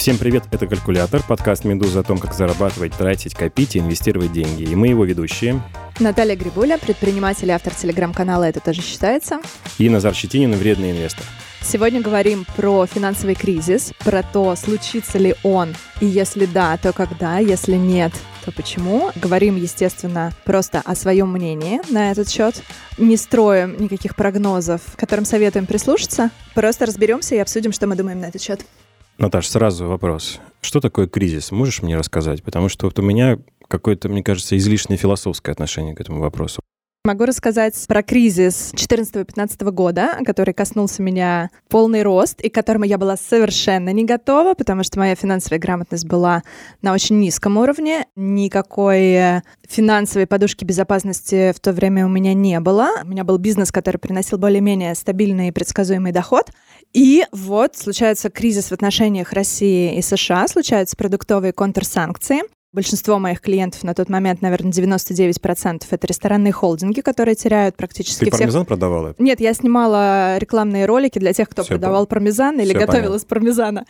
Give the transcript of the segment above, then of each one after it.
Всем привет, это «Калькулятор», подкаст «Медуза» о том, как зарабатывать, тратить, копить и инвестировать деньги. И мы его ведущие. Наталья Грибуля, предприниматель и автор телеграм-канала «Это тоже считается». И Назар Щетинин, вредный инвестор. Сегодня говорим про финансовый кризис, про то, случится ли он, и если да, то когда, если нет, то почему. Говорим, естественно, просто о своем мнении на этот счет. Не строим никаких прогнозов, которым советуем прислушаться. Просто разберемся и обсудим, что мы думаем на этот счет. Наташ, сразу вопрос. Что такое кризис? Можешь мне рассказать? Потому что вот у меня какое-то, мне кажется, излишнее философское отношение к этому вопросу. Могу рассказать про кризис 14-15 года, который коснулся меня полный рост и к которому я была совершенно не готова, потому что моя финансовая грамотность была на очень низком уровне. Никакой финансовой подушки безопасности в то время у меня не было. У меня был бизнес, который приносил более-менее стабильный и предсказуемый доход. И вот случается кризис в отношениях России и США, случаются продуктовые контрсанкции. Большинство моих клиентов на тот момент, наверное, 99% это ресторанные холдинги, которые теряют практически Ты всех... пармезан продавала? Нет, я снимала рекламные ролики для тех, кто Всё продавал пармезан или Всё готовил понятно. из пармезана.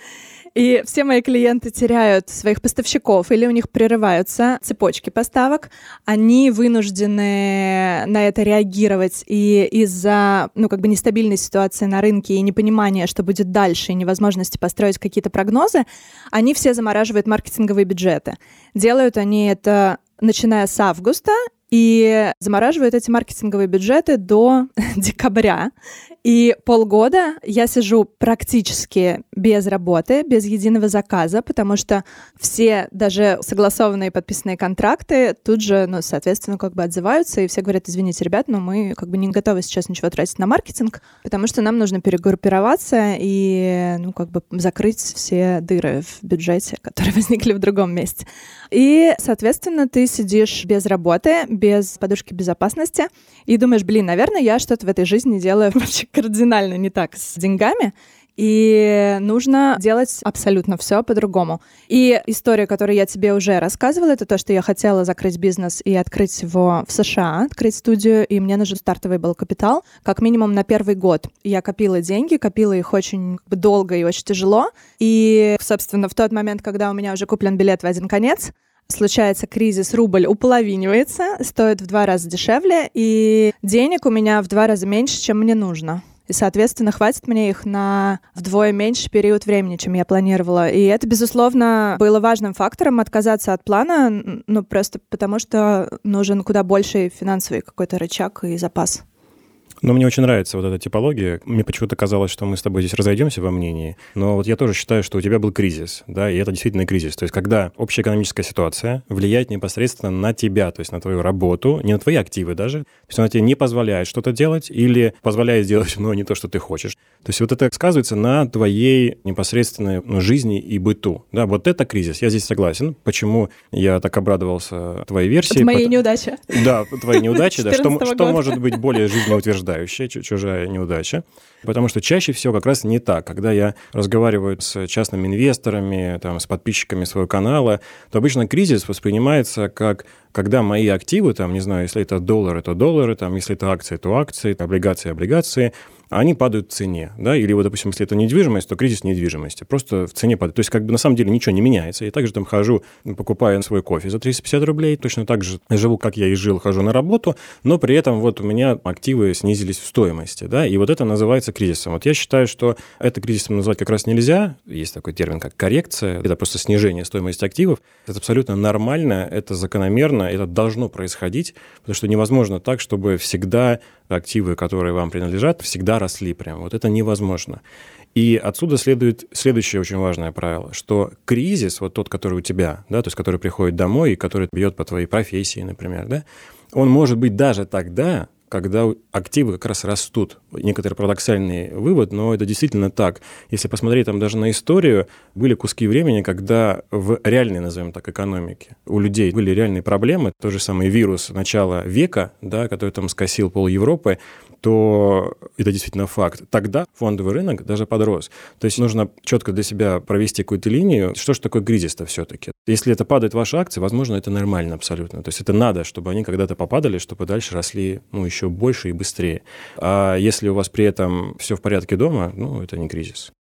И все мои клиенты теряют своих поставщиков или у них прерываются цепочки поставок. Они вынуждены на это реагировать. И из-за ну, как бы нестабильной ситуации на рынке и непонимания, что будет дальше, и невозможности построить какие-то прогнозы, они все замораживают маркетинговые бюджеты. Делают они это начиная с августа и замораживают эти маркетинговые бюджеты до декабря. И полгода я сижу практически без работы, без единого заказа, потому что все даже согласованные подписанные контракты тут же, ну, соответственно, как бы отзываются, и все говорят, извините, ребят, но мы как бы не готовы сейчас ничего тратить на маркетинг, потому что нам нужно перегруппироваться и, ну, как бы закрыть все дыры в бюджете, которые возникли в другом месте. И, соответственно, ты сидишь без работы, без подушки безопасности, и думаешь, блин, наверное, я что-то в этой жизни делаю вообще кардинально не так с деньгами, и нужно делать абсолютно все по-другому. И история, которую я тебе уже рассказывала, это то, что я хотела закрыть бизнес и открыть его в США, открыть студию, и мне нужен стартовый был капитал, как минимум на первый год. Я копила деньги, копила их очень долго и очень тяжело. И, собственно, в тот момент, когда у меня уже куплен билет в один конец, случается кризис, рубль уполовинивается, стоит в два раза дешевле, и денег у меня в два раза меньше, чем мне нужно. И, соответственно, хватит мне их на вдвое меньше период времени, чем я планировала. И это, безусловно, было важным фактором отказаться от плана, ну, просто потому что нужен куда больший финансовый какой-то рычаг и запас. Но мне очень нравится вот эта типология. Мне почему-то казалось, что мы с тобой здесь разойдемся во мнении. Но вот я тоже считаю, что у тебя был кризис, да, и это действительно кризис. То есть когда общая экономическая ситуация влияет непосредственно на тебя, то есть на твою работу, не на твои активы даже. То есть она тебе не позволяет что-то делать или позволяет сделать, но не то, что ты хочешь. То есть вот это сказывается на твоей непосредственной ну, жизни и быту. Да, вот это кризис. Я здесь согласен. Почему я так обрадовался твоей версии? От моей Пот- неудачи. да, твои неудачи, да. Что, 14-го что года. может быть более жизнеутверждающее, чу- чужая неудача? Потому что чаще всего как раз не так. Когда я разговариваю с частными инвесторами, там, с подписчиками своего канала, то обычно кризис воспринимается как когда мои активы, там, не знаю, если это доллары, то доллары, там, если это акции, то акции, облигации, облигации, они падают в цене, да, или вот, допустим, если это недвижимость, то кризис недвижимости, просто в цене падает. То есть, как бы на самом деле ничего не меняется. Я также там хожу, покупаю свой кофе за 350 рублей, точно так же живу, как я и жил, хожу на работу, но при этом вот у меня активы снизились в стоимости, да, и вот это называется кризисом. Вот я считаю, что это кризисом назвать как раз нельзя, есть такой термин, как коррекция, это просто снижение стоимости активов, это абсолютно нормально, это закономерно, это должно происходить, потому что невозможно так, чтобы всегда активы, которые вам принадлежат, всегда росли прям. Вот это невозможно. И отсюда следует следующее очень важное правило, что кризис, вот тот, который у тебя, да, то есть который приходит домой и который бьет по твоей профессии, например, да, он может быть даже тогда, когда активы как раз растут. Некоторый парадоксальный вывод, но это действительно так. Если посмотреть там даже на историю, были куски времени, когда в реальной, назовем так, экономике у людей были реальные проблемы. Тот же самый вирус начала века, да, который там скосил пол Европы, то это действительно факт. Тогда фондовый рынок даже подрос. То есть нужно четко для себя провести какую-то линию. Что же такое кризис-то все-таки? Если это падают ваши акции, возможно, это нормально абсолютно. То есть это надо, чтобы они когда-то попадали, чтобы дальше росли ну, еще больше и быстрее. А если у вас при этом все в порядке дома, ну, это не кризис.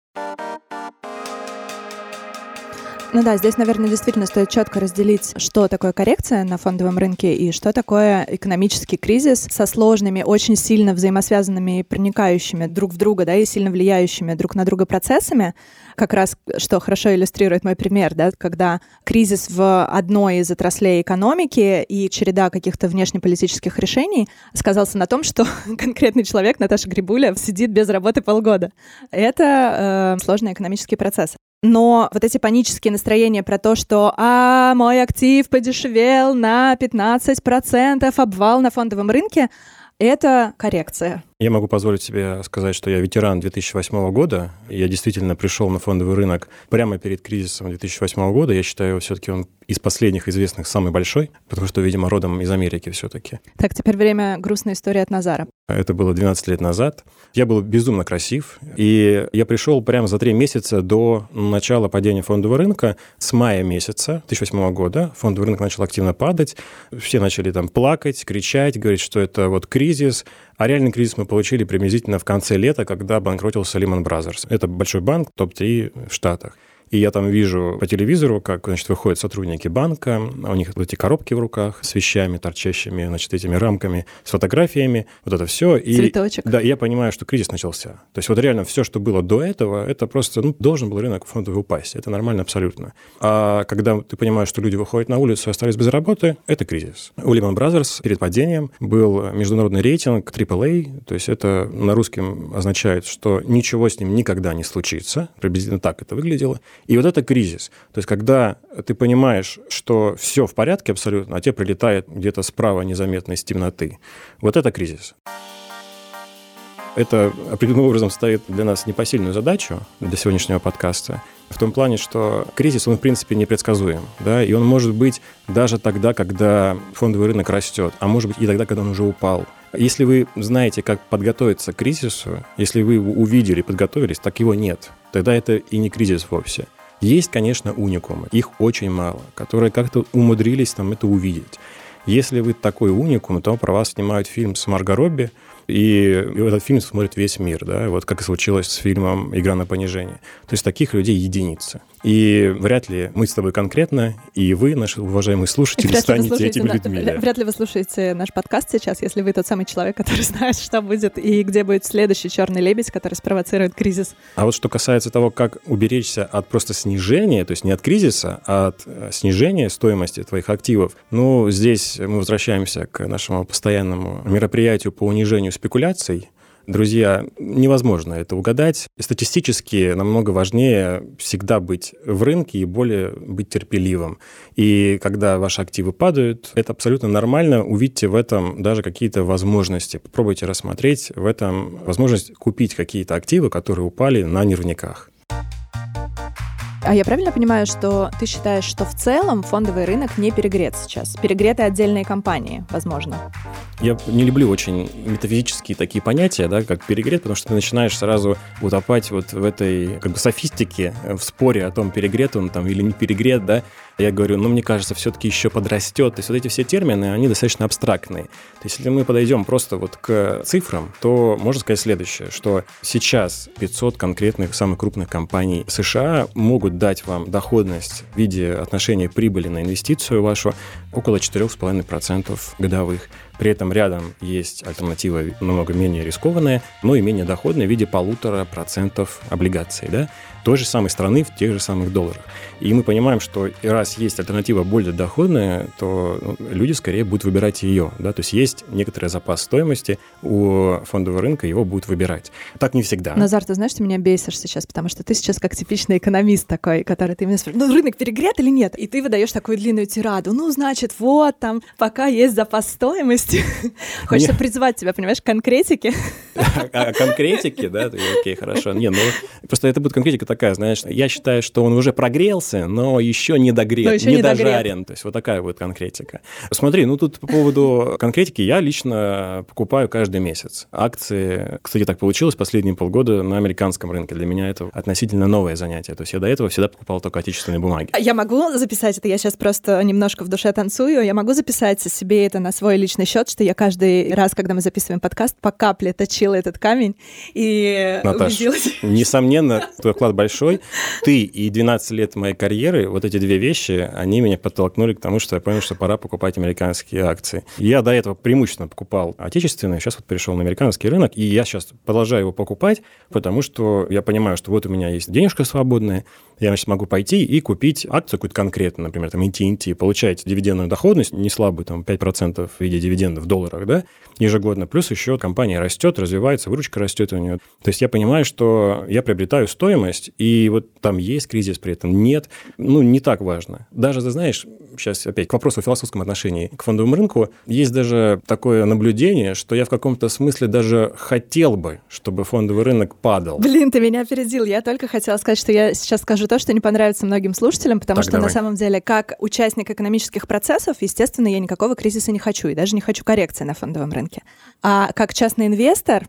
Ну да, здесь, наверное, действительно стоит четко разделить, что такое коррекция на фондовом рынке и что такое экономический кризис со сложными, очень сильно взаимосвязанными и проникающими друг в друга, да, и сильно влияющими друг на друга процессами. Как раз, что хорошо иллюстрирует мой пример, да, когда кризис в одной из отраслей экономики и череда каких-то внешнеполитических решений сказался на том, что конкретный человек, Наташа Грибуля, сидит без работы полгода. Это э, сложный экономический процесс. Но вот эти панические настроения про то, что «А, мой актив подешевел на 15%, обвал на фондовом рынке», это коррекция. Я могу позволить себе сказать, что я ветеран 2008 года. Я действительно пришел на фондовый рынок прямо перед кризисом 2008 года. Я считаю, все-таки он из последних известных самый большой, потому что, видимо, родом из Америки все-таки. Так, теперь время грустной истории от Назара. Это было 12 лет назад. Я был безумно красив, и я пришел прямо за три месяца до начала падения фондового рынка. С мая месяца 2008 года фондовый рынок начал активно падать. Все начали там плакать, кричать, говорить, что это вот кризис. А реальный кризис мы получили приблизительно в конце лета, когда банкротился Lehman Brothers. Это большой банк, топ-3 в Штатах. И я там вижу по телевизору, как, значит, выходят сотрудники банка, у них вот эти коробки в руках с вещами, торчащими, значит, этими рамками, с фотографиями, вот это все. И, Цветочек. Да, я понимаю, что кризис начался. То есть вот реально все, что было до этого, это просто, ну, должен был рынок фондовый упасть. Это нормально абсолютно. А когда ты понимаешь, что люди выходят на улицу и остались без работы, это кризис. У Lehman Brothers перед падением был международный рейтинг AAA, то есть это на русском означает, что ничего с ним никогда не случится. Приблизительно так это выглядело. И вот это кризис. То есть, когда ты понимаешь, что все в порядке абсолютно, а тебе прилетает где-то справа незаметно из темноты, вот это кризис. Это определенным образом ставит для нас непосильную задачу для сегодняшнего подкаста, в том плане, что кризис, он, в принципе, непредсказуем, да, и он может быть даже тогда, когда фондовый рынок растет, а может быть и тогда, когда он уже упал. Если вы знаете, как подготовиться к кризису, если вы его увидели, подготовились, так его нет. Тогда это и не кризис вовсе. Есть, конечно, уникумы, их очень мало, которые как-то умудрились там это увидеть. Если вы такой уникум, то про вас снимают фильм с Марго Робби, и, этот фильм смотрит весь мир, да, вот как и случилось с фильмом «Игра на понижение». То есть таких людей единицы. И вряд ли мы с тобой конкретно, и вы, наши уважаемые слушатели, станете этими на... людьми. Да. Вряд ли вы слушаете наш подкаст сейчас, если вы тот самый человек, который знает, что будет и где будет следующий черный лебедь, который спровоцирует кризис. А вот что касается того, как уберечься от просто снижения, то есть не от кризиса, а от э, снижения стоимости твоих активов, ну, здесь мы возвращаемся к нашему постоянному мероприятию по унижению спекуляций, Друзья, невозможно это угадать. Статистически намного важнее всегда быть в рынке и более быть терпеливым. И когда ваши активы падают, это абсолютно нормально. Увидьте в этом даже какие-то возможности. Попробуйте рассмотреть в этом возможность купить какие-то активы, которые упали на нервниках. А я правильно понимаю, что ты считаешь, что в целом фондовый рынок не перегрет сейчас? Перегреты отдельные компании, возможно? Я не люблю очень метафизические такие понятия, да, как перегрет, потому что ты начинаешь сразу утопать вот в этой как бы софистике, в споре о том, перегрет он там или не перегрет, да. Я говорю, ну, мне кажется, все-таки еще подрастет. То есть вот эти все термины, они достаточно абстрактные. То есть если мы подойдем просто вот к цифрам, то можно сказать следующее, что сейчас 500 конкретных самых крупных компаний США могут дать вам доходность в виде отношения прибыли на инвестицию вашу около 4,5% годовых. При этом рядом есть альтернатива намного менее рискованная, но и менее доходная в виде полутора процентов облигаций. Да? той же самой страны в тех же самых долларах. И мы понимаем, что раз есть альтернатива более доходная, то ну, люди скорее будут выбирать ее. Да? То есть есть некоторый запас стоимости у фондового рынка, его будут выбирать. Так не всегда. Назар, ты знаешь, ты меня бесишь сейчас, потому что ты сейчас как типичный экономист такой, который ты меня спрашиваешь, ну рынок перегрет или нет? И ты выдаешь такую длинную тираду. Ну, значит, вот там, пока есть запас стоимости. Хочется призвать тебя, понимаешь, к конкретике. А, конкретики, да? Окей, хорошо. Не, ну, просто это будет конкретика такая, знаешь, я считаю, что он уже прогрелся, но еще не догрет, не дожарен. То есть вот такая будет конкретика. Смотри, ну тут по поводу конкретики я лично покупаю каждый месяц. Акции, кстати, так получилось последние полгода на американском рынке. Для меня это относительно новое занятие. То есть я до этого всегда покупал только отечественные бумаги. Я могу записать это? Я сейчас просто немножко в душе танцую. Я могу записать себе это на свой личный счет отчет, что я каждый раз, когда мы записываем подкаст, по капле точила этот камень и Наташ, убедилась. несомненно, твой вклад большой. Ты и 12 лет моей карьеры, вот эти две вещи, они меня подтолкнули к тому, что я понял, что пора покупать американские акции. Я до этого преимущественно покупал отечественные, сейчас вот перешел на американский рынок, и я сейчас продолжаю его покупать, потому что я понимаю, что вот у меня есть денежка свободная, я, значит, могу пойти и купить акцию какую-то конкретную, например, там AT&T, получать дивидендную доходность, не слабую, там 5% в виде дивидендов в долларах, да, ежегодно, плюс еще компания растет, развивается, выручка растет у нее. То есть я понимаю, что я приобретаю стоимость, и вот там есть кризис при этом, нет, ну, не так важно. Даже, ты знаешь, сейчас опять к вопросу о философском отношении к фондовому рынку, есть даже такое наблюдение, что я в каком-то смысле даже хотел бы, чтобы фондовый рынок падал. Блин, ты меня опередил. Я только хотела сказать, что я сейчас скажу то, что не понравится многим слушателям, потому Так, что давай. на самом деле, как участник экономических процессов, естественно, я никакого кризиса не хочу, и даже не хочу коррекции на фондовом рынке. А как частный инвестор,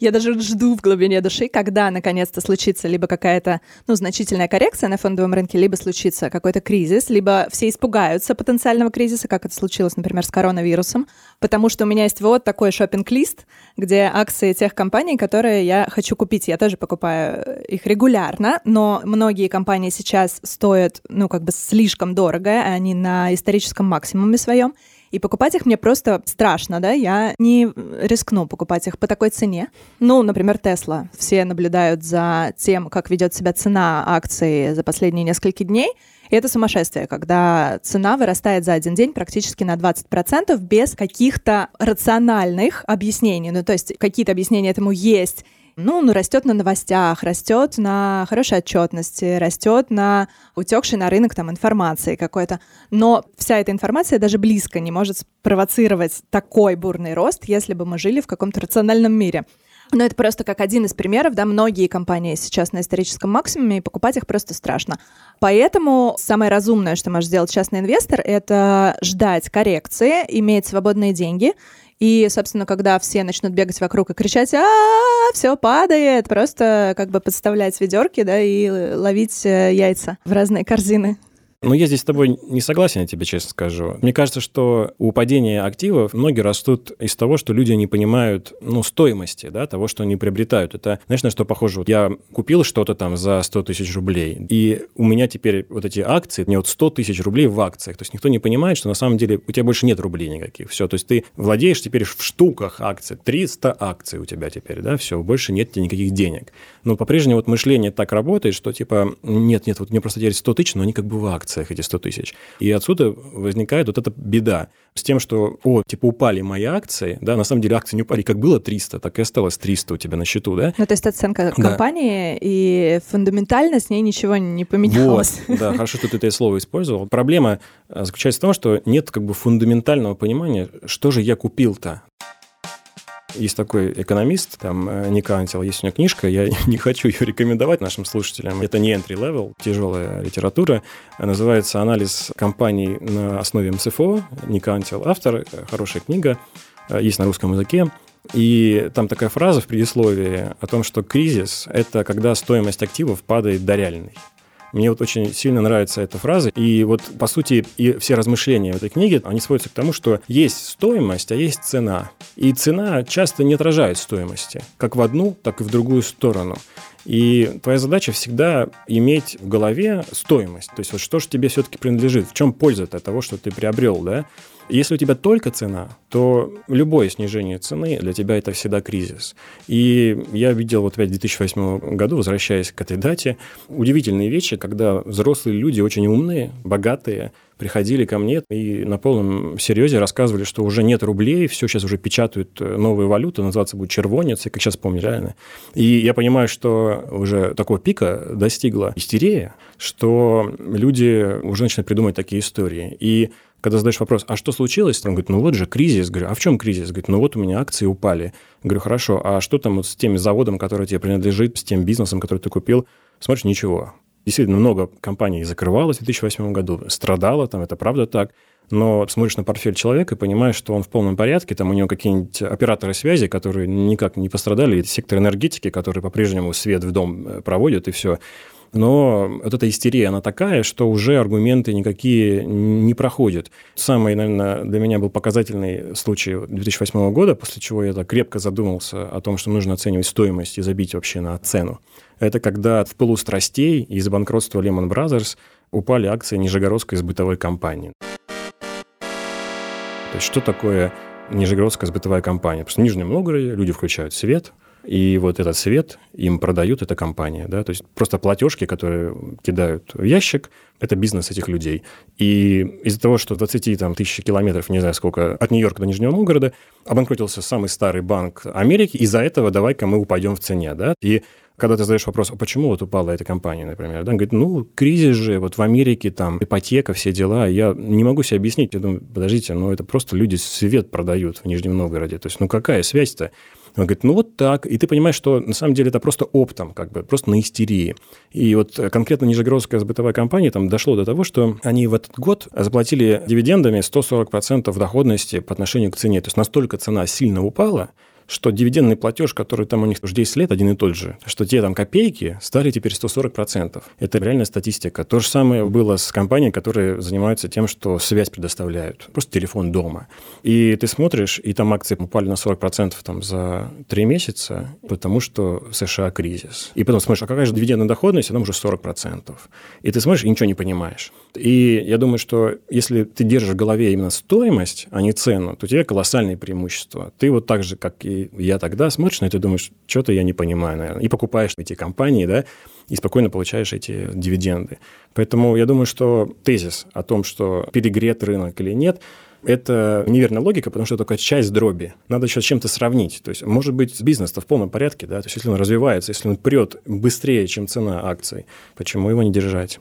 я даже жду в глубине души, когда наконец-то случится либо какая-то ну, значительная коррекция на фондовом рынке, либо случится какой-то кризис, либо все испугаются потенциального кризиса, как это случилось, например, с коронавирусом, потому что у меня есть вот такой шопинг-лист, где акции тех компаний, которые я хочу купить. Я тоже покупаю их регулярно, но многие компании сейчас стоят, ну, как бы слишком дорого, они на историческом максимуме своем. И покупать их мне просто страшно, да, я не рискну покупать их по такой цене. Ну, например, Тесла. Все наблюдают за тем, как ведет себя цена акций за последние несколько дней. И это сумасшествие, когда цена вырастает за один день практически на 20% без каких-то рациональных объяснений. Ну, то есть какие-то объяснения этому есть. Ну, ну, растет на новостях, растет на хорошей отчетности, растет на утекшей на рынок там информации какой-то. Но вся эта информация даже близко не может спровоцировать такой бурный рост, если бы мы жили в каком-то рациональном мире. Но это просто как один из примеров, да, многие компании сейчас на историческом максимуме, и покупать их просто страшно. Поэтому самое разумное, что может сделать частный инвестор, это ждать коррекции, иметь свободные деньги, и, собственно, когда все начнут бегать вокруг и кричать, а все падает, просто как бы подставлять ведерки, да, и ловить э, яйца в разные корзины. Ну, я здесь с тобой не согласен, я тебе честно скажу. Мне кажется, что у падения активов многие растут из того, что люди не понимают, ну, стоимости, да, того, что они приобретают. Это, знаешь, на что похоже? Вот я купил что-то там за 100 тысяч рублей, и у меня теперь вот эти акции, мне вот 100 тысяч рублей в акциях. То есть никто не понимает, что на самом деле у тебя больше нет рублей никаких. Все, то есть ты владеешь теперь в штуках акций. 300 акций у тебя теперь, да, все, больше нет тебе никаких денег. Но по-прежнему вот мышление так работает, что типа, нет, нет, вот мне просто теперь 100 тысяч, но они как бы в акциях эти 100 тысяч. И отсюда возникает вот эта беда с тем, что, о, типа, упали мои акции, да, на самом деле акции не упали, как было 300, так и осталось 300 у тебя на счету, да? Ну, то есть оценка Да. компании, и фундаментально с ней ничего не поменялось. Вот, да, хорошо, что ты это слово использовал. Проблема э, заключается в том, что нет как бы фундаментального понимания, что же я купил-то. Есть такой экономист, там, э, Ник Антил, есть у него книжка, я не хочу ее рекомендовать нашим слушателям. Это не entry level, тяжелая литература. Называется «Анализ компаний на основе МСФО». Ник Антил автор, э, хорошая книга, э, есть на русском языке. И там такая фраза в предисловии о том, что кризис – это когда стоимость активов падает до реальной. Мне вот очень сильно нравится эта фраза. И вот, по сути, и все размышления в этой книге, они сводятся к тому, что есть стоимость, а есть цена. И цена часто не отражает стоимости, как в одну, так и в другую сторону. И твоя задача всегда иметь в голове стоимость. То есть вот что же тебе все-таки принадлежит, в чем польза от того, что ты приобрел, да? Если у тебя только цена, то любое снижение цены для тебя это всегда кризис. И я видел вот опять в 2008 году, возвращаясь к этой дате, удивительные вещи, когда взрослые люди, очень умные, богатые, приходили ко мне и на полном серьезе рассказывали, что уже нет рублей, все сейчас уже печатают э, новую валюту, называться будет червонец, я как сейчас помню реально. И я понимаю, что уже такого пика достигла истерия, что люди уже начинают придумывать такие истории. И когда задаешь вопрос, а что случилось? Он говорит, ну вот же кризис. Говорю, а в чем кризис? Говорит, ну вот у меня акции упали. Говорю, хорошо, а что там вот с тем заводом, который тебе принадлежит, с тем бизнесом, который ты купил? Смотришь, ничего. Действительно, много компаний закрывалось в 2008 году, страдало, там это правда так. Но смотришь на портфель человека и понимаешь, что он в полном порядке, там у него какие-нибудь операторы связи, которые никак не пострадали, сектор энергетики, который по-прежнему свет в дом э, проводит, и все. Но вот эта истерия, она такая, что уже аргументы никакие не проходят. Самый, наверное, для меня был показательный случай 2008 года, после чего я так крепко задумался о том, что нужно оценивать стоимость и забить вообще на цену. Это когда в пылу страстей из-за банкротства Lehman Brothers упали акции Нижегородской сбытовой компании. То есть что такое Нижегородская сбытовая компания? Просто в Нижнем Новгороде люди включают свет, и вот этот свет им продают эта компания. Да? То есть просто платежки, которые кидают в ящик, это бизнес этих людей. И из-за того, что 20 там, тысяч километров, не знаю сколько, от Нью-Йорка до Нижнего Новгорода, обанкротился самый старый банк Америки, из-за этого давай-ка мы упадем в цене. Да? И когда ты задаешь вопрос, а почему вот упала эта компания, например, да, он говорит, ну, кризис же, вот в Америке там ипотека, все дела, я не могу себе объяснить, я думаю, подождите, ну, это просто люди свет продают в Нижнем Новгороде, то есть, ну, какая связь-то? Он говорит, ну вот так. И ты понимаешь, что на самом деле это просто оптом, как бы, просто на истерии. И вот конкретно Нижегородская сбытовая компания там дошло до того, что они в этот год заплатили дивидендами 140% доходности по отношению к цене. То есть настолько цена сильно упала, что дивидендный платеж, который там у них уже 10 лет, один и тот же, что те там копейки стали теперь 140%. Это реальная статистика. То же самое было с компанией, которые занимаются тем, что связь предоставляют. Просто телефон дома. И ты смотришь, и там акции упали на 40% там, за 3 месяца, потому что в США кризис. И потом смотришь, а какая же дивидендная доходность, она уже 40%. И ты смотришь и ничего не понимаешь. И я думаю, что если ты держишь в голове именно стоимость, а не цену, то у тебя колоссальные преимущества. Ты вот так же, как и я тогда, смотришь на это и думаешь, что-то я не понимаю, наверное. И покупаешь эти компании, да, и спокойно получаешь эти дивиденды. Поэтому я думаю, что тезис о том, что перегрет рынок или нет, это неверная логика, потому что только часть дроби. Надо еще с чем-то сравнить. То есть, может быть, бизнес-то в полном порядке, да, то есть, если он развивается, если он прет быстрее, чем цена акций, почему его не держать?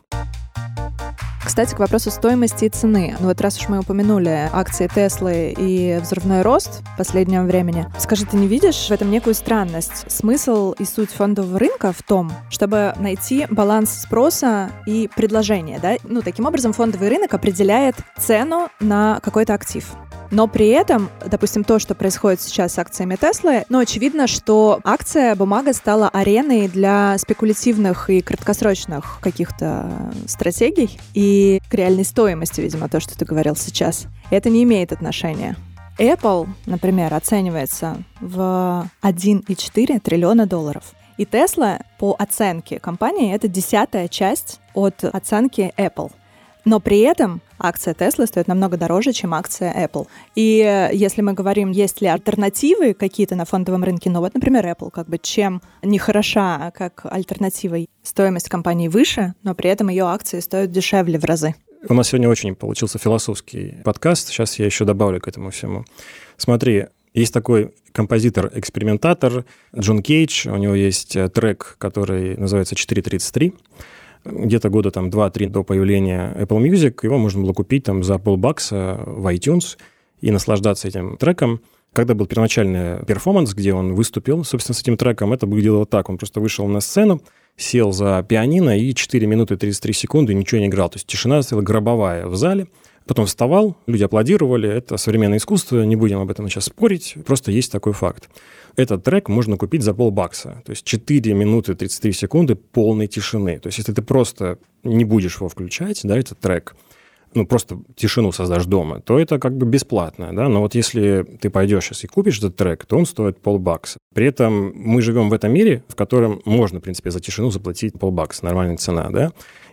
Кстати, к вопросу стоимости и цены. Ну вот раз уж мы упомянули акции Теслы и взрывной рост в последнем времени, скажи, ты не видишь в этом некую странность? Смысл и суть фондового рынка в том, чтобы найти баланс спроса и предложения, да? Ну, таким образом, фондовый рынок определяет цену на какой-то актив. Но при этом, допустим, то, что происходит сейчас с акциями Теслы, ну, очевидно, что акция, бумага стала ареной для спекулятивных и краткосрочных каких-то стратегий и к реальной стоимости, видимо, то, что ты говорил сейчас. Это не имеет отношения. Apple, например, оценивается в 1,4 триллиона долларов. И Tesla, по оценке компании, это десятая часть от оценки Apple. Но при этом акция Tesla стоит намного дороже, чем акция Apple. И э, если мы говорим, есть ли альтернативы какие-то на фондовом рынке, ну вот, например, Apple, как бы чем не хороша как альтернатива, стоимость компании выше, но при этом ее акции стоят дешевле в разы. У нас сегодня очень получился философский подкаст. Сейчас я еще добавлю к этому всему. Смотри, есть такой композитор-экспериментатор Джон Кейдж. У него есть э, трек, который называется «433» где-то года там 2-3 до появления Apple Music, его можно было купить там за полбакса в iTunes и наслаждаться этим треком. Когда был первоначальный перформанс, где он выступил, собственно, с этим треком, это выглядело так. Он просто вышел на сцену, сел за пианино и 4 минуты 33 секунды ничего не играл. То есть тишина стояла гробовая в зале. Потом вставал, люди аплодировали. Это современное искусство, не будем об этом сейчас спорить. Просто есть такой факт. Этот трек можно купить за полбакса. То есть 4 минуты 33 секунды полной тишины. То есть если ты просто не будешь его включать, да, этот трек, ну, просто тишину создашь дома, то это как бы бесплатно, да, но вот если ты пойдешь сейчас и купишь этот трек, то он стоит полбакса. При этом мы живем в этом мире, в котором можно, в принципе, за тишину заплатить полбакса, нормальная цена, да,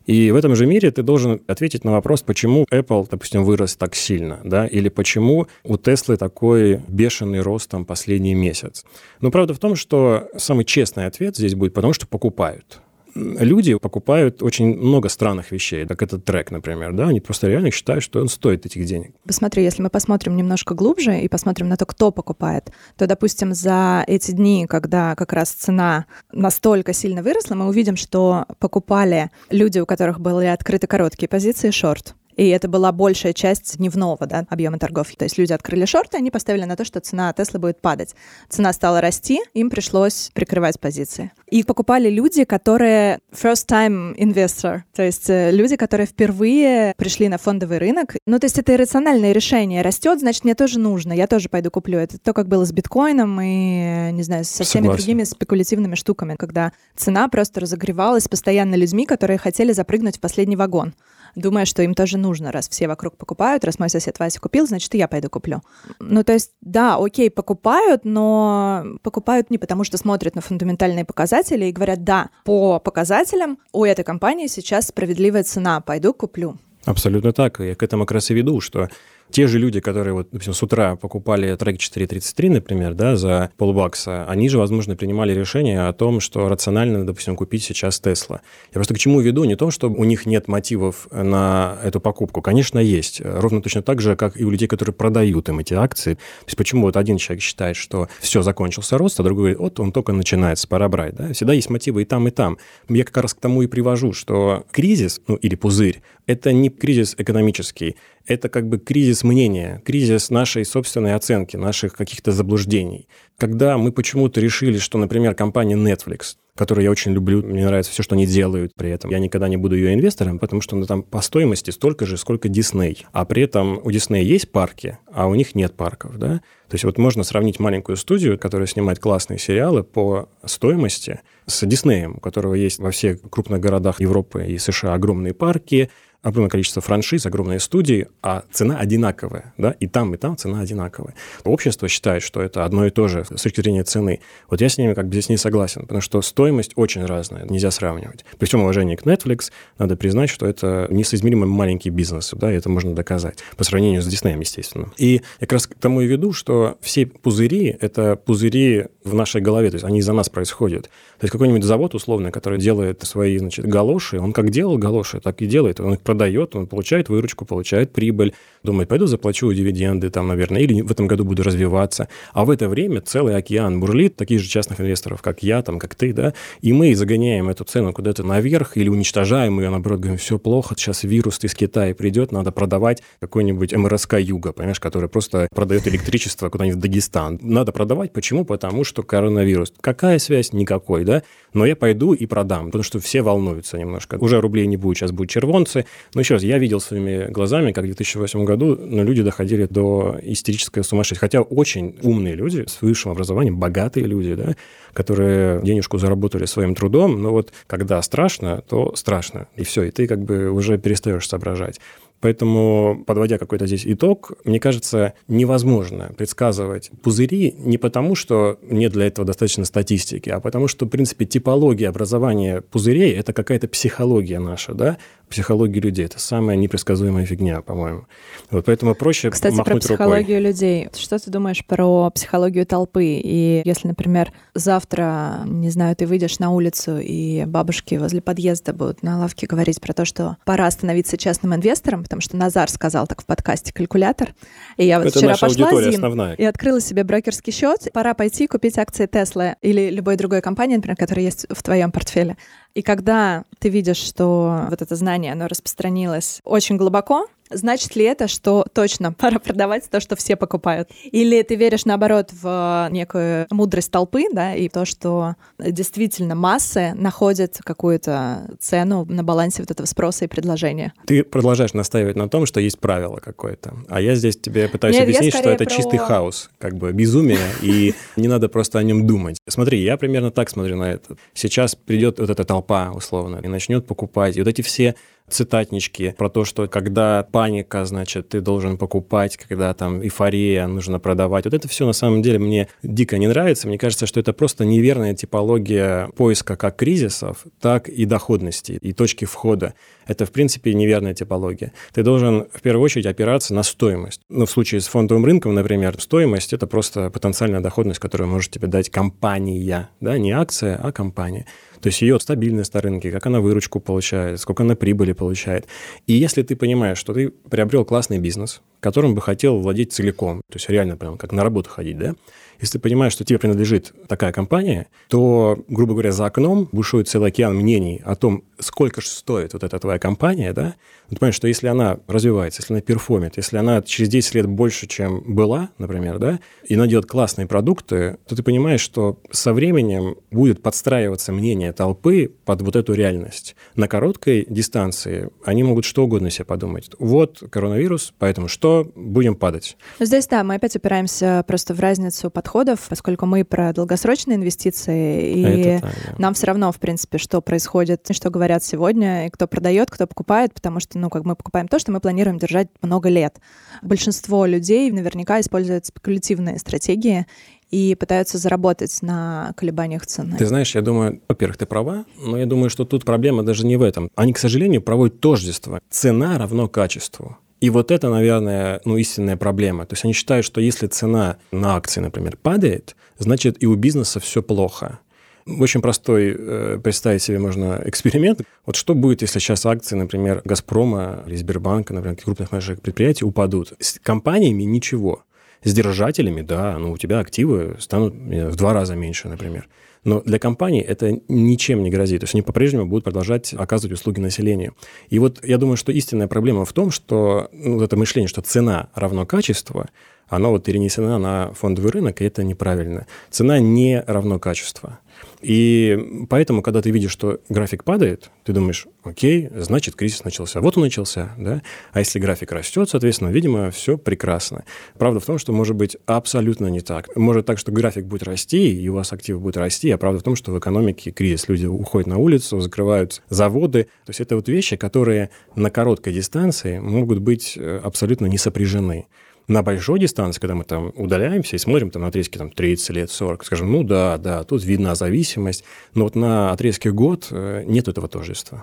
и в этом же мире ты должен ответить на вопрос, почему Apple, допустим, вырос так сильно, да, или почему у Tesla такой бешеный рост там последний месяц. Но правда в том, что самый честный ответ здесь будет, потому что покупают люди покупают очень много странных вещей, как этот трек, например, да, они просто реально считают, что он стоит этих денег. Посмотри, если мы посмотрим немножко глубже и посмотрим на то, кто покупает, то, допустим, за эти дни, когда как раз цена настолько сильно выросла, мы увидим, что покупали люди, у которых были открыты короткие позиции, шорт. И это была большая часть дневного да, объема торгов. То есть люди открыли шорты, они поставили на то, что цена Теслы будет падать. Цена стала расти, им пришлось прикрывать позиции. И покупали люди, которые first-time investor, то есть э, люди, которые впервые пришли на фондовый рынок. Ну, то есть это иррациональное решение. Растет, значит, мне тоже нужно, я тоже пойду куплю. Это то, как было с биткоином и, не знаю, со всеми Согласен. другими спекулятивными штуками, когда цена просто разогревалась постоянно людьми, которые хотели запрыгнуть в последний вагон думая, что им тоже нужно, раз все вокруг покупают, раз мой сосед Вася купил, значит, и я пойду куплю. Ну, то есть, да, окей, покупают, но покупают не потому, что смотрят на фундаментальные показатели и говорят, да, по показателям у этой компании сейчас справедливая цена, пойду куплю. Абсолютно так. Я к этому как раз и веду, что те же люди, которые вот, допустим, с утра покупали трек 433, например, да, за полбакса, они же, возможно, принимали решение о том, что рационально, допустим, купить сейчас Тесла. Я просто к чему веду? Не то, что у них нет мотивов на эту покупку. Конечно, есть. Ровно точно так же, как и у людей, которые продают им эти акции. То есть почему вот один человек считает, что все, закончился рост, а другой говорит, вот он только начинается, пора брать. Да? Всегда есть мотивы и там, и там. Я как раз к тому и привожу, что кризис, ну или пузырь, это не кризис экономический, это как бы кризис мнения, кризис нашей собственной оценки, наших каких-то заблуждений. Когда мы почему-то решили, что, например, компания Netflix, которую я очень люблю, мне нравится все, что они делают при этом, я никогда не буду ее инвестором, потому что она там по стоимости столько же, сколько Disney. А при этом у Disney есть парки, а у них нет парков, да? То есть вот можно сравнить маленькую студию, которая снимает классные сериалы по стоимости, с Диснеем, у которого есть во всех крупных городах Европы и США огромные парки, огромное количество франшиз, огромные студии, а цена одинаковая, да, и там, и там цена одинаковая. Общество считает, что это одно и то же с точки зрения цены. Вот я с ними как бы здесь не согласен, потому что стоимость очень разная, нельзя сравнивать. При всем уважении к Netflix, надо признать, что это несоизмеримо маленький бизнес, да, и это можно доказать, по сравнению с Disney, естественно. И я как раз к тому и веду, что все пузыри — это пузыри в нашей голове, то есть они из-за нас происходят. То есть какой-нибудь завод условный, который делает свои, значит, галоши, он как делал галоши, так и делает. Он их продает, он получает выручку, получает прибыль, думает, пойду заплачу дивиденды там, наверное, или в этом году буду развиваться. А в это время целый океан бурлит, таких же частных инвесторов, как я, там, как ты, да, и мы загоняем эту цену куда-то наверх или уничтожаем ее, наоборот, говорим, все плохо, сейчас вирус из Китая придет, надо продавать какой-нибудь МРСК Юга, понимаешь, который просто продает электричество куда-нибудь в Дагестан. Надо продавать, почему? Потому что коронавирус. Какая связь? Никакой, да? Но я пойду и продам, потому что все волнуются немножко. Уже рублей не будет, сейчас будут червонцы, но еще раз, я видел своими глазами, как в 2008 году ну, люди доходили до истерической сумасшествия. Хотя очень умные люди с высшим образованием, богатые люди, да, которые денежку заработали своим трудом, но вот когда страшно, то страшно. И все, и ты как бы уже перестаешь соображать. Поэтому, подводя какой-то здесь итог, мне кажется, невозможно предсказывать пузыри не потому, что нет для этого достаточно статистики, а потому что, в принципе, типология образования пузырей – это какая-то психология наша, да, психология людей. Это самая непредсказуемая фигня, по-моему. Вот поэтому проще Кстати, махнуть про психологию рукой. людей. Что ты думаешь про психологию толпы? И если, например, завтра, не знаю, ты выйдешь на улицу, и бабушки возле подъезда будут на лавке говорить про то, что пора становиться частным инвестором, потому что Назар сказал так в подкасте «Калькулятор». И я вот Это вчера пошла, Зим, основная. и открыла себе брокерский счет. Пора пойти купить акции Tesla или любой другой компании, например, которая есть в твоем портфеле. И когда ты видишь, что вот это знание, оно распространилось очень глубоко, Значит ли это, что точно пора продавать то, что все покупают? Или ты веришь, наоборот, в некую мудрость толпы, да, и то, что действительно массы находят какую-то цену на балансе вот этого спроса и предложения? Ты продолжаешь настаивать на том, что есть правило какое-то. А я здесь тебе пытаюсь Нет, объяснить, что это про... чистый хаос, как бы безумие, и не надо просто о нем думать. Смотри, я примерно так смотрю на это. Сейчас придет вот эта толпа, условно, и начнет покупать. И вот эти все цитатнички про то, что когда паника, значит, ты должен покупать, когда там эйфория, нужно продавать. Вот это все на самом деле мне дико не нравится. Мне кажется, что это просто неверная типология поиска как кризисов, так и доходности, и точки входа. Это, в принципе, неверная типология. Ты должен в первую очередь опираться на стоимость. Ну, в случае с фондовым рынком, например, стоимость – это просто потенциальная доходность, которую может тебе дать компания, да, не акция, а компания. То есть ее стабильность на рынке, как она выручку получает, сколько она прибыли получает. И если ты понимаешь, что ты приобрел классный бизнес, которым бы хотел владеть целиком. То есть реально прям как на работу ходить, да? Если ты понимаешь, что тебе принадлежит такая компания, то, грубо говоря, за окном бушует целый океан мнений о том, сколько же стоит вот эта твоя компания, да? Ты понимаешь, что если она развивается, если она перформит, если она через 10 лет больше, чем была, например, да, и она делает классные продукты, то ты понимаешь, что со временем будет подстраиваться мнение толпы под вот эту реальность. На короткой дистанции они могут что угодно себе подумать. Вот коронавирус, поэтому что? Будем падать. Здесь, да, мы опять упираемся просто в разницу под подходов, поскольку мы про долгосрочные инвестиции, и так, да. нам все равно, в принципе, что происходит, что говорят сегодня, и кто продает, кто покупает, потому что, ну, как мы покупаем то, что мы планируем держать много лет. Большинство людей наверняка используют спекулятивные стратегии, и пытаются заработать на колебаниях цены. Ты знаешь, я думаю, во-первых, ты права, но я думаю, что тут проблема даже не в этом. Они, к сожалению, проводят тождество. Цена равно качеству. И вот это, наверное, ну, истинная проблема. То есть они считают, что если цена на акции, например, падает, значит и у бизнеса все плохо. Очень простой э, представить себе можно эксперимент. Вот что будет, если сейчас акции, например, «Газпрома» или Сбербанка, например, крупных наших предприятий упадут? С компаниями ничего. С держателями, да, ну, у тебя активы станут в два раза меньше, например. Но для компаний это ничем не грозит. То есть они по-прежнему будут продолжать оказывать услуги населению. И вот я думаю, что истинная проблема в том, что ну, это мышление, что цена равно качество, оно вот перенесено на фондовый рынок, и это неправильно. Цена не равно качество. И поэтому, когда ты видишь, что график падает, ты думаешь, окей, значит, кризис начался. Вот он начался, да? А если график растет, соответственно, видимо, все прекрасно. Правда в том, что может быть абсолютно не так. Может так, что график будет расти, и у вас активы будут расти, а правда в том, что в экономике кризис. Люди уходят на улицу, закрывают заводы. То есть это вот вещи, которые на короткой дистанции могут быть э, абсолютно не сопряжены. На большой дистанции, когда мы там удаляемся и смотрим там, на отрезки там, 30 лет, 40, скажем, ну да, да, тут видна зависимость, но вот на отрезке год э, нет этого тождества.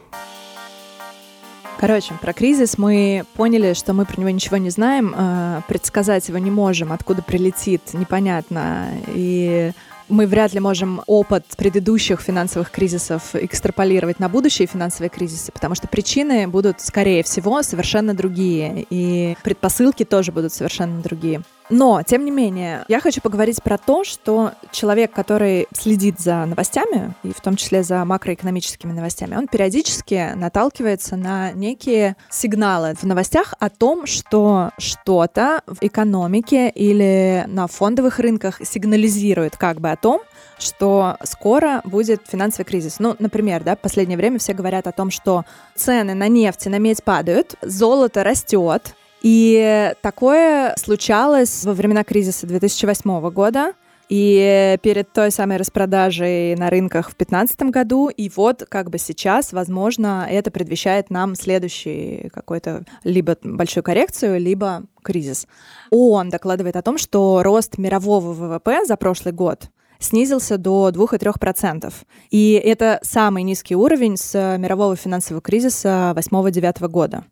Короче, про кризис мы поняли, что мы про него ничего не знаем, э, предсказать его не можем, откуда прилетит, непонятно. И мы вряд ли можем опыт предыдущих финансовых кризисов экстраполировать на будущие финансовые кризисы, потому что причины будут, скорее всего, совершенно другие, и предпосылки тоже будут совершенно другие. Но, тем не менее, я хочу поговорить про то, что человек, который следит за новостями, и в том числе за макроэкономическими новостями, он периодически наталкивается на некие сигналы в новостях о том, что что-то в экономике или на фондовых рынках сигнализирует как бы о том, что скоро будет финансовый кризис. Ну, например, да, в последнее время все говорят о том, что цены на нефть и на медь падают, золото растет, и такое случалось во времена кризиса 2008 года. И перед той самой распродажей на рынках в 2015 году, и вот как бы сейчас, возможно, это предвещает нам следующий какой-то либо большую коррекцию, либо кризис. Он докладывает о том, что рост мирового ВВП за прошлый год снизился до 2,3%. И это самый низкий уровень с мирового финансового кризиса 8-9 года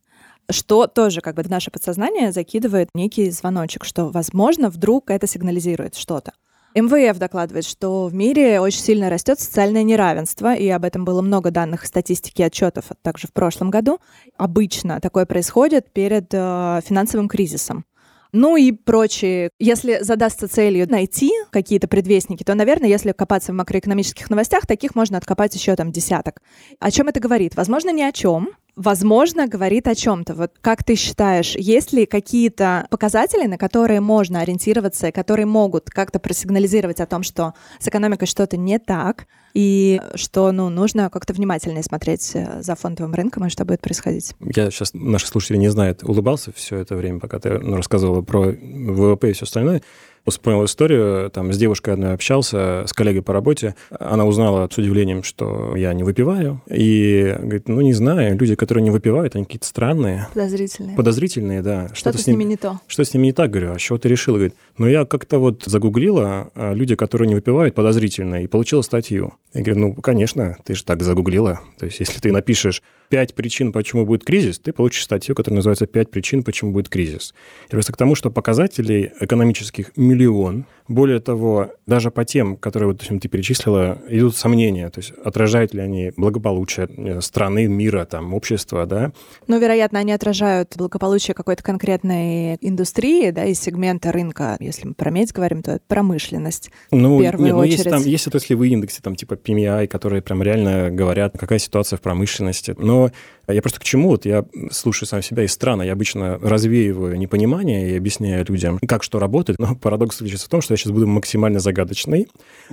что тоже как бы в наше подсознание закидывает некий звоночек, что, возможно, вдруг это сигнализирует что-то. МВФ докладывает, что в мире очень сильно растет социальное неравенство, и об этом было много данных статистики и отчетов также в прошлом году. Обычно такое происходит перед э, финансовым кризисом. Ну и прочие. Если задастся целью найти какие-то предвестники, то, наверное, если копаться в макроэкономических новостях, таких можно откопать еще там десяток. О чем это говорит? Возможно, ни о чем, возможно, говорит о чем-то. Вот как ты считаешь, есть ли какие-то показатели, на которые можно ориентироваться, которые могут как-то просигнализировать о том, что с экономикой что-то не так, и что ну, нужно как-то внимательнее смотреть э, за фондовым рынком и что будет происходить? Я сейчас, наши слушатели не знают, улыбался все это время, пока ты ну, рассказывала про ВВП и все остальное вспомнил историю, там с девушкой одной общался, с коллегой по работе. Она узнала с удивлением, что я не выпиваю. И говорит, ну не знаю, люди, которые не выпивают, они какие-то странные. Подозрительные. Подозрительные, да. Что-то, с, ними не то. Что с ними не так, говорю, а что ты решила? Говорит, ну я как-то вот загуглила, а люди, которые не выпивают, подозрительные, и получила статью. Я говорю, ну, конечно, ты же так загуглила. То есть если ты напишешь пять причин, почему будет кризис, ты получишь статью, которая называется «Пять причин, почему будет кризис». И просто к тому, что показателей экономических миллион, Более того, даже по тем, которые вот, ты перечислила, идут сомнения, то есть отражают ли они благополучие э, страны, мира, там, общества, да? Ну, вероятно, они отражают благополучие какой-то конкретной индустрии, да, и сегмента рынка. Если мы про медь говорим, то промышленность ну, в первую нет, очередь. Ну, есть, там, есть отраслевые индексы, там, типа PMI, которые прям реально говорят, какая ситуация в промышленности. Но я просто к чему? Вот я слушаю сам себя из страны, я обычно развеиваю непонимание и объясняю людям, как что работает, но парадокс заключается в том, что я сейчас буду максимально загадочный.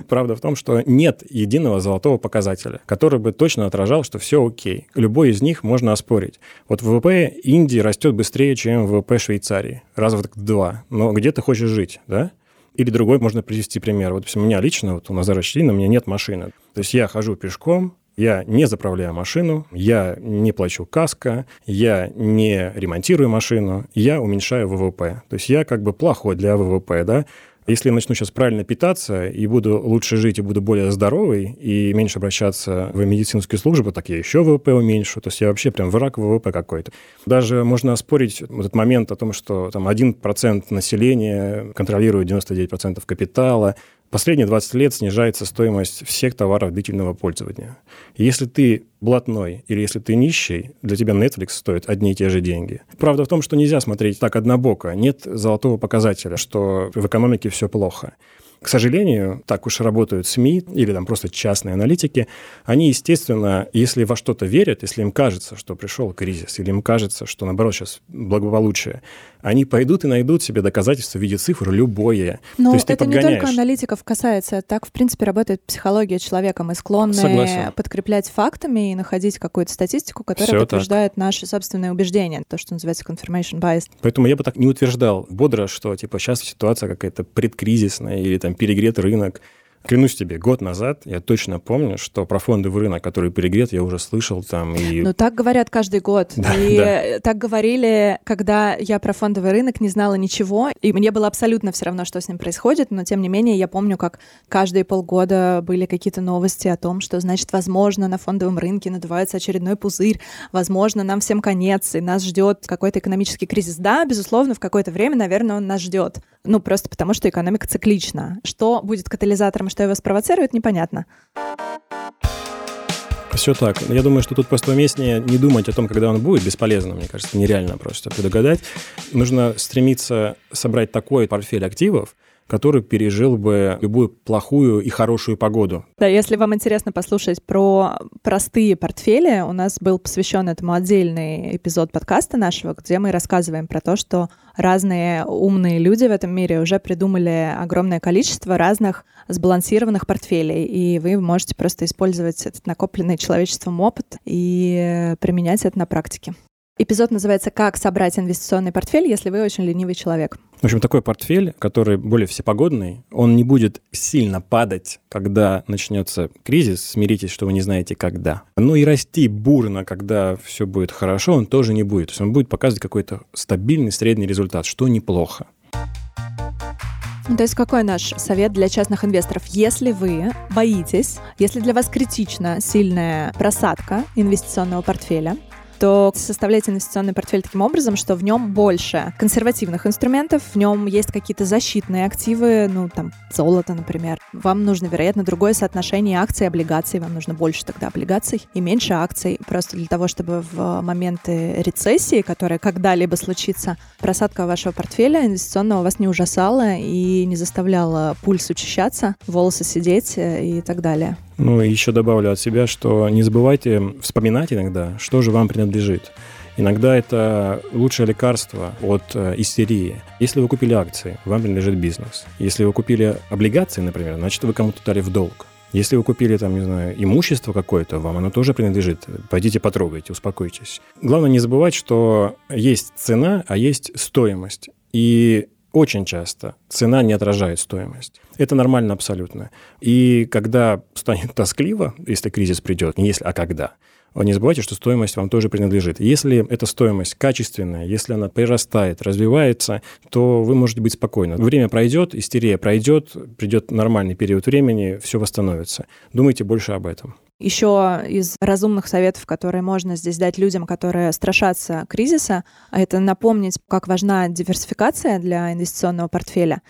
Правда в том, что нет единого золотого показателя, который бы точно отражал, что все окей. Любой из них можно оспорить. Вот ВВП Индии растет быстрее, чем ВВП Швейцарии. Раз в два. Но где ты хочешь жить, да? Или другой можно привести пример. Вот у меня лично, вот у Назара Щетина, у меня нет машины. То есть я хожу пешком, я не заправляю машину, я не плачу каска, я не ремонтирую машину, я уменьшаю ВВП. То есть я как бы плохой для ВВП, да. Если я начну сейчас правильно питаться и буду лучше жить, и буду более здоровый, и меньше обращаться в медицинскую службу, так я еще ВВП уменьшу. То есть я вообще прям враг ВВП какой-то. Даже можно оспорить этот момент о том, что там 1% населения контролирует 99% капитала, Последние 20 лет снижается стоимость всех товаров длительного пользования. Если ты блатной или если ты нищий, для тебя Netflix стоит одни и те же деньги. Правда в том, что нельзя смотреть так однобоко. Нет золотого показателя, что в экономике все плохо. К сожалению, так уж работают СМИ или там просто частные аналитики. Они, естественно, если во что-то верят, если им кажется, что пришел кризис, или им кажется, что, наоборот, сейчас благополучие, они пойдут и найдут себе доказательства в виде цифр любое. Но То есть это не только аналитиков касается. Так, в принципе, работает психология человека. Мы склонны Согласен. подкреплять фактами и находить какую-то статистику, которая Все подтверждает так. наши собственные убеждения. То, что называется confirmation bias. Поэтому я бы так не утверждал бодро, что типа сейчас ситуация какая-то предкризисная или там перегретый рынок. Клянусь тебе, год назад я точно помню, что про фондовый рынок, который перегрет, я уже слышал там. И... Ну, так говорят каждый год. Да, и да. так говорили, когда я про фондовый рынок не знала ничего, и мне было абсолютно все равно, что с ним происходит, но тем не менее я помню, как каждые полгода были какие-то новости о том, что, значит, возможно, на фондовом рынке надувается очередной пузырь, возможно, нам всем конец, и нас ждет какой-то экономический кризис. Да, безусловно, в какое-то время, наверное, он нас ждет. Ну, просто потому что экономика циклична. Что будет катализатором, что его спровоцирует, непонятно. Все так. Я думаю, что тут просто уместнее не думать о том, когда он будет, бесполезно, мне кажется, нереально просто предугадать. Нужно стремиться собрать такой портфель активов, который пережил бы любую плохую и хорошую погоду. Да, если вам интересно послушать про простые портфели, у нас был посвящен этому отдельный эпизод подкаста нашего, где мы рассказываем про то, что разные умные люди в этом мире уже придумали огромное количество разных сбалансированных портфелей, и вы можете просто использовать этот накопленный человечеством опыт и применять это на практике. Эпизод называется «Как собрать инвестиционный портфель, если вы очень ленивый человек». В общем, такой портфель, который более всепогодный, он не будет сильно падать, когда начнется кризис, смиритесь, что вы не знаете когда. Но и расти бурно, когда все будет хорошо, он тоже не будет. То есть он будет показывать какой-то стабильный средний результат, что неплохо. Ну, то есть какой наш совет для частных инвесторов? Если вы боитесь, если для вас критична сильная просадка инвестиционного портфеля, то составляйте инвестиционный портфель таким образом, что в нем больше консервативных инструментов, в нем есть какие-то защитные активы, ну, там, золото, например. Вам нужно, вероятно, другое соотношение акций и облигаций, вам нужно больше тогда облигаций и меньше акций, просто для того, чтобы в моменты рецессии, которая когда-либо случится, просадка вашего портфеля инвестиционного вас не ужасала и не заставляла пульс учащаться, волосы сидеть э, и так далее. Ну, и еще добавлю от себя, что не забывайте вспоминать иногда, что же вам принадлежит. Иногда это лучшее лекарство от э, истерии. Если вы купили акции, вам принадлежит бизнес. Если вы купили облигации, например, значит, вы кому-то дали в долг. Если вы купили там, не знаю, имущество какое-то, вам оно тоже принадлежит. Пойдите потрогайте, успокойтесь. Главное не забывать, что есть цена, а есть стоимость. И очень часто цена не отражает стоимость. Это нормально абсолютно. И когда станет тоскливо, если кризис придет, не если, а когда, не забывайте, что стоимость вам тоже принадлежит. Если эта стоимость качественная, если она прирастает, развивается, то вы можете быть спокойны. Время пройдет, истерия пройдет, придет нормальный период времени, все восстановится. Думайте больше об этом. Еще из разумных советов, которые можно здесь дать людям, которые страшатся кризиса, это напомнить, как важна диверсификация для инвестиционного портфеля.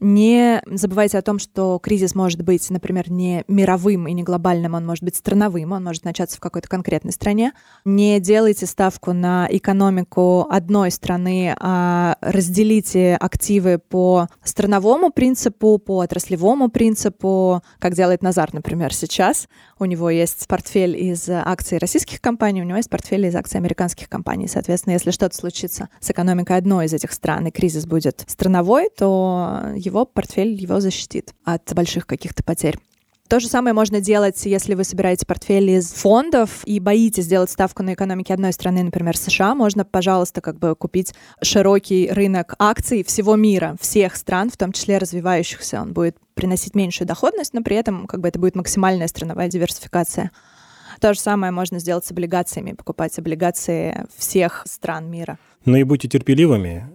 Не забывайте о том, что кризис может быть, например, не мировым и не глобальным, он может быть страновым, он может начаться в какой-то конкретной стране. Не делайте ставку на экономику одной страны, а разделите активы по страновому принципу, по отраслевому принципу, как делает Назар, например, сейчас. У него есть портфель из акций российских компаний, у него есть портфель из акций американских компаний. Соответственно, если что-то случится с экономикой одной из этих стран, и кризис будет страновой, то его портфель его защитит от больших каких-то потерь. То же самое можно делать, если вы собираете портфель из фондов и боитесь сделать ставку на экономике одной страны, например, США. Можно, пожалуйста, как бы купить широкий рынок акций всего мира, всех стран, в том числе развивающихся. Он будет приносить меньшую доходность, но при этом как бы это будет максимальная страновая диверсификация. То же самое можно сделать с облигациями, покупать облигации всех стран мира. Но и будьте терпеливыми.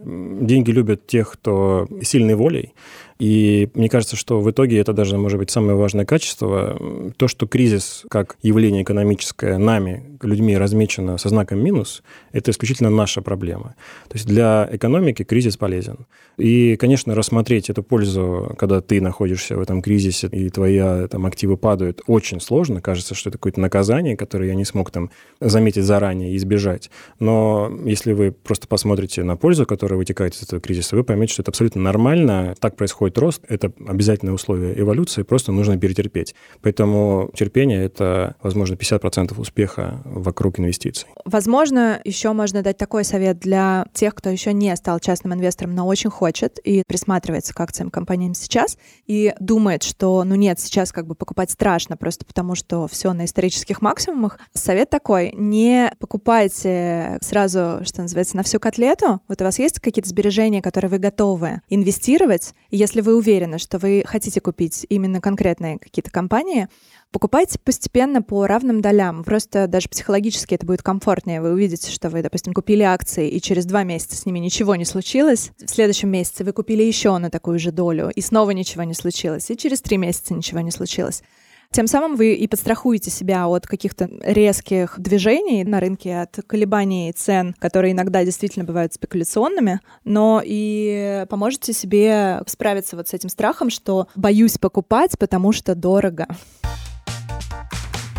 Деньги любят тех, кто сильной волей. И мне кажется, что в итоге это даже может быть самое важное качество. То, что кризис как явление экономическое нами, людьми, размечено со знаком минус, это исключительно наша проблема. То есть для экономики кризис полезен. И, конечно, рассмотреть эту пользу, когда ты находишься в этом кризисе, и твои там, активы падают, очень сложно. Кажется, что это какое-то наказание, которое я не смог там заметить заранее и избежать. Но если вы просто посмотрите на пользу, которая вытекает из этого кризиса, вы поймете, что это абсолютно нормально. Так происходит происходит рост, это обязательное условие эволюции, просто нужно перетерпеть. Поэтому терпение — это, возможно, 50% успеха вокруг инвестиций. Возможно, еще можно дать такой совет для тех, кто еще не стал частным инвестором, но очень хочет и присматривается к акциям компаниям сейчас и думает, что, ну нет, сейчас как бы покупать страшно, просто потому что все на исторических максимумах. Совет такой, не покупайте сразу, что называется, на всю котлету. Вот у вас есть какие-то сбережения, которые вы готовы инвестировать, и если вы уверены, что вы хотите купить именно конкретные какие-то компании, покупайте постепенно по равным долям. Просто даже психологически это будет комфортнее. Вы увидите, что вы, допустим, купили акции, и через два месяца с ними ничего не случилось. В следующем месяце вы купили еще на такую же долю, и снова ничего не случилось. И через три месяца ничего не случилось. Тем самым вы и подстрахуете себя от каких-то резких движений на рынке, от колебаний цен, которые иногда действительно бывают спекуляционными, но и поможете себе справиться вот с этим страхом, что боюсь покупать, потому что дорого.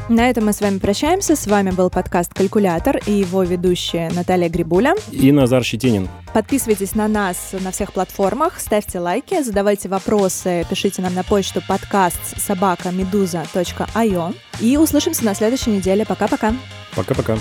На этом мы с вами прощаемся. С вами был подкаст «Калькулятор» и его ведущая Наталья Грибуля. И Назар Щетинин. Подписывайтесь на нас на всех платформах, ставьте лайки, задавайте вопросы, пишите нам на почту подкаст собака медуза.io. И услышимся на следующей неделе. Пока-пока. Пока-пока.